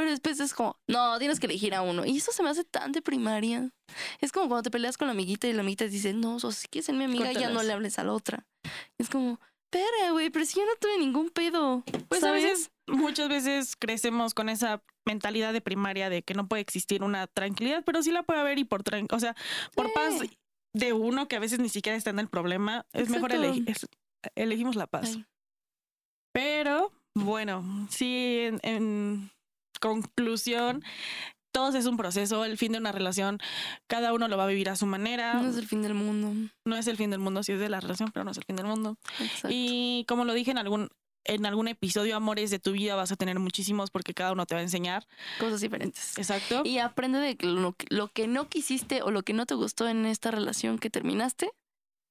Pero después es como, no, tienes que elegir a uno. Y eso se me hace tan de primaria. Es como cuando te peleas con la amiguita y la amiguita te dice, no, o sea, si quieres ser mi amiga, ya no le hables a la otra. Es como, espera, güey, pero si yo no tuve ningún pedo. Pues a veces, muchas veces crecemos con esa mentalidad de primaria de que no puede existir una tranquilidad, pero sí la puede haber y por tran- o sea, por Sí. paz de uno que a veces ni siquiera está en el problema, es mejor Exacto. elegir, es- elegimos la paz. Ay. Pero bueno, sí, en, en conclusión, todo es un proceso, el fin de una relación, cada uno lo va a vivir a su manera. No es el fin del mundo. no es el fin del mundo, sí es de la relación, pero no es el fin del mundo. Exacto. Y como lo dije en algún en algún episodio, amores de tu vida vas a tener muchísimos porque cada uno te va a enseñar. Cosas diferentes. Exacto. Y aprende de que lo, que- lo que no quisiste o lo que no te gustó en esta relación que terminaste,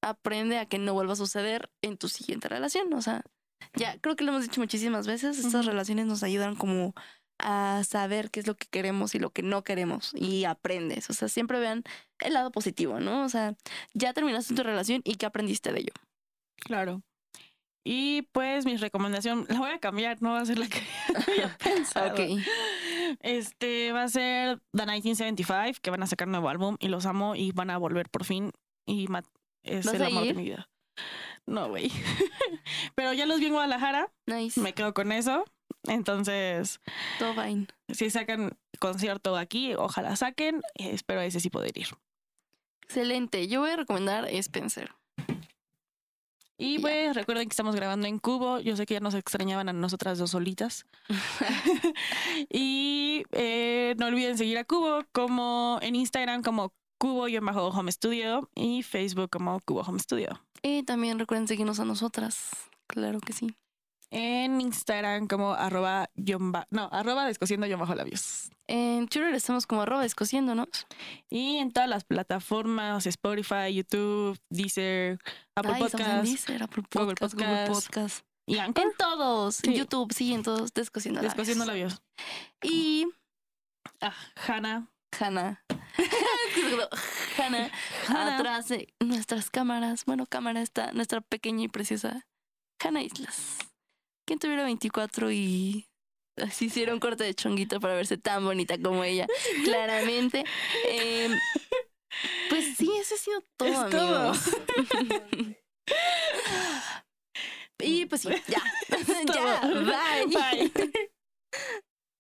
aprende a que no vuelva a suceder en tu siguiente relación. O sea, ya creo que lo hemos dicho muchísimas veces, estas relaciones nos ayudan como a saber qué es lo que queremos y lo que no queremos y aprendes. O sea, siempre vean el lado positivo, ¿no? O sea, ya terminaste tu relación y qué aprendiste de ello. Claro. Y pues mi recomendación, la voy a cambiar, no va a ser la que había pensado. Ok. Este va a ser The 1975, que van a sacar un nuevo álbum y los amo y van a volver por fin. Y es ¿Vas el amor de mi vida. No, güey. Pero ya los vi en Guadalajara, Nice. me quedo con eso. Entonces, Todo fine. si sacan concierto aquí, ojalá saquen. Espero ese sí poder ir. Excelente. Yo voy a recomendar Spencer. Y pues recuerden que estamos grabando en Cubo. Yo sé que ya nos extrañaban a nosotras dos solitas. y eh, no olviden seguir a Cubo como en Instagram como Cubo-Home Studio y Facebook como Cubo Home Studio. Y también recuerden seguirnos a nosotras. Claro que sí. En Instagram como arroba, no, arroba descosiendo yo bajo labios. En Twitter estamos como arroba descosiéndonos. Y en todas las plataformas, Spotify, YouTube, Deezer, Apple Ay, en Deezer, Apple Google Podcast, Google Podcast. Y Anchor. En todos. Sí. YouTube, sí, en todos. Descosiendo labios. Descosiendo labios. Y Ah, Hannah. Hannah. Hannah. Hannah. Atrás de nuestras cámaras. Bueno, cámara está nuestra pequeña y preciosa Hannah Islas. Quien tuviera 24 y así hiciera un corte de chonguito para verse tan bonita como ella. Claramente. Em, pues sí, eso ha sido todo, Es todo. amigos. y pues sí, ya. Ya, todo. bye. Bye.